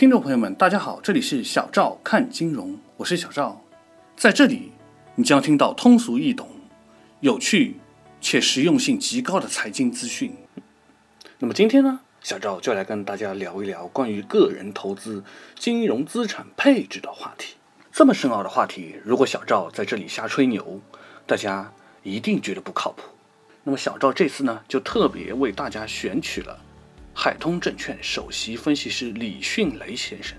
听众朋友们，大家好，这里是小赵看金融，我是小赵，在这里你将听到通俗易懂、有趣且实用性极高的财经资讯。那么今天呢，小赵就来跟大家聊一聊关于个人投资金融资产配置的话题。这么深奥的话题，如果小赵在这里瞎吹牛，大家一定觉得不靠谱。那么小赵这次呢，就特别为大家选取了。海通证券首席分析师李迅雷先生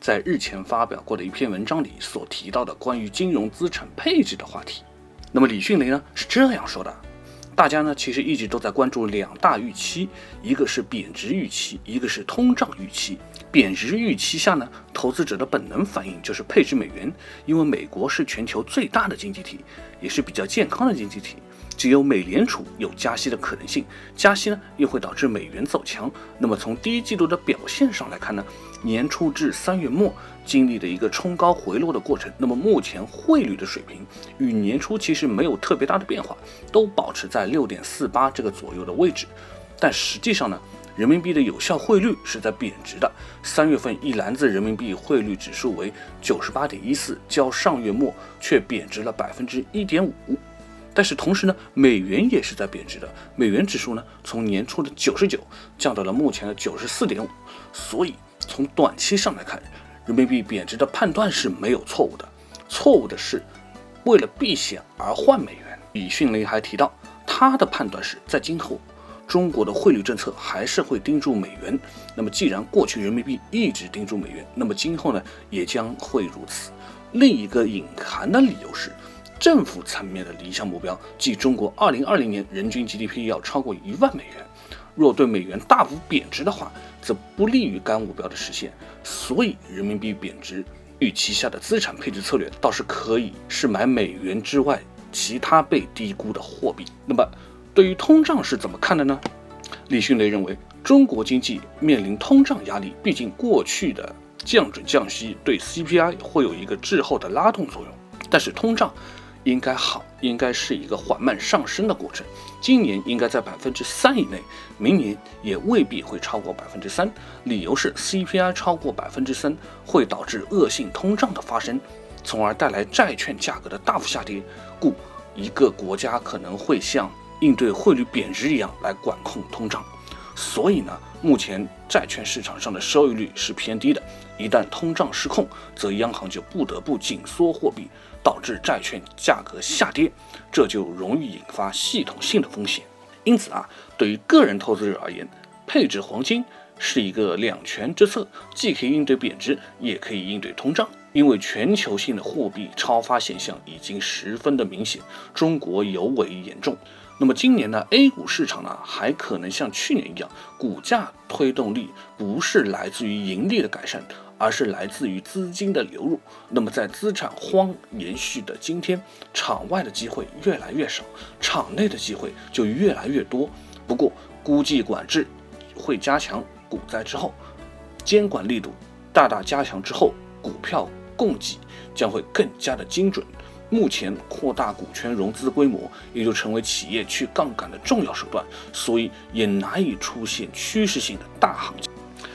在日前发表过的一篇文章里所提到的关于金融资产配置的话题。那么李迅雷呢是这样说的：大家呢其实一直都在关注两大预期，一个是贬值预期，一个是通胀预期。贬值预期下呢，投资者的本能反应就是配置美元，因为美国是全球最大的经济体，也是比较健康的经济体。只有美联储有加息的可能性，加息呢又会导致美元走强。那么从第一季度的表现上来看呢，年初至三月末经历的一个冲高回落的过程。那么目前汇率的水平与年初其实没有特别大的变化，都保持在六点四八这个左右的位置。但实际上呢，人民币的有效汇率是在贬值的。三月份一篮子人民币汇率指数为九十八点一四，较上月末却贬值了百分之一点五。但是同时呢，美元也是在贬值的。美元指数呢，从年初的九十九降到了目前的九十四点五。所以从短期上来看，人民币贬值的判断是没有错误的。错误的是为了避险而换美元。李迅雷还提到，他的判断是在今后中国的汇率政策还是会盯住美元。那么既然过去人民币一直盯住美元，那么今后呢也将会如此。另一个隐含的理由是。政府层面的理想目标，即中国二零二零年人均 GDP 要超过一万美元。若对美元大幅贬值的话，则不利于该目标的实现。所以，人民币贬值预期下的资产配置策略，倒是可以是买美元之外其他被低估的货币。那么，对于通胀是怎么看的呢？李迅雷认为，中国经济面临通胀压力，毕竟过去的降准降息对 CPI 会有一个滞后的拉动作用，但是通胀。应该好，应该是一个缓慢上升的过程。今年应该在百分之三以内，明年也未必会超过百分之三。理由是 CPI 超过百分之三会导致恶性通胀的发生，从而带来债券价格的大幅下跌。故一个国家可能会像应对汇率贬值一样来管控通胀。所以呢，目前债券市场上的收益率是偏低的。一旦通胀失控，则央行就不得不紧缩货币。导致债券价格下跌，这就容易引发系统性的风险。因此啊，对于个人投资者而言，配置黄金是一个两全之策，既可以应对贬值，也可以应对通胀。因为全球性的货币超发现象已经十分的明显，中国尤为严重。那么今年呢，A 股市场呢还可能像去年一样，股价推动力不是来自于盈利的改善。而是来自于资金的流入。那么，在资产荒延续的今天，场外的机会越来越少，场内的机会就越来越多。不过，估计管制会加强股灾之后，监管力度大大加强之后，股票供给将会更加的精准。目前，扩大股权融资规模也就成为企业去杠杆的重要手段，所以也难以出现趋势性的大行情。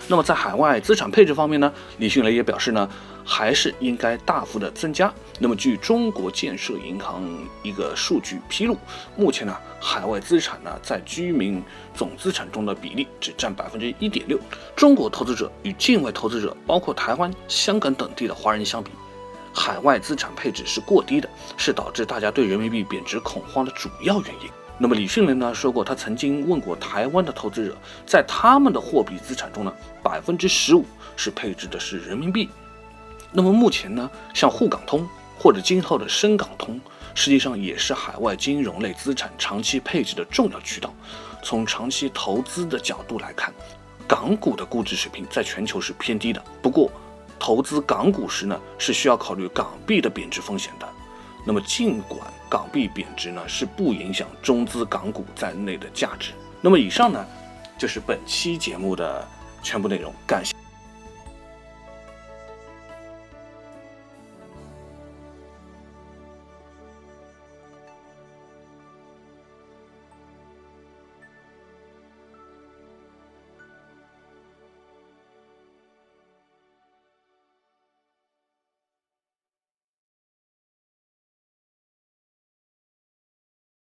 那么在海外资产配置方面呢，李迅雷也表示呢，还是应该大幅的增加。那么据中国建设银行一个数据披露，目前呢，海外资产呢在居民总资产中的比例只占百分之一点六。中国投资者与境外投资者，包括台湾、香港等地的华人相比，海外资产配置是过低的，是导致大家对人民币贬值恐慌的主要原因。那么李迅雷呢说过，他曾经问过台湾的投资者，在他们的货币资产中呢，百分之十五是配置的是人民币。那么目前呢，像沪港通或者今后的深港通，实际上也是海外金融类资产长期配置的重要渠道。从长期投资的角度来看，港股的估值水平在全球是偏低的。不过，投资港股时呢，是需要考虑港币的贬值风险的。那么，尽管港币贬值呢，是不影响中资港股在内的价值。那么，以上呢，就是本期节目的全部内容。感谢。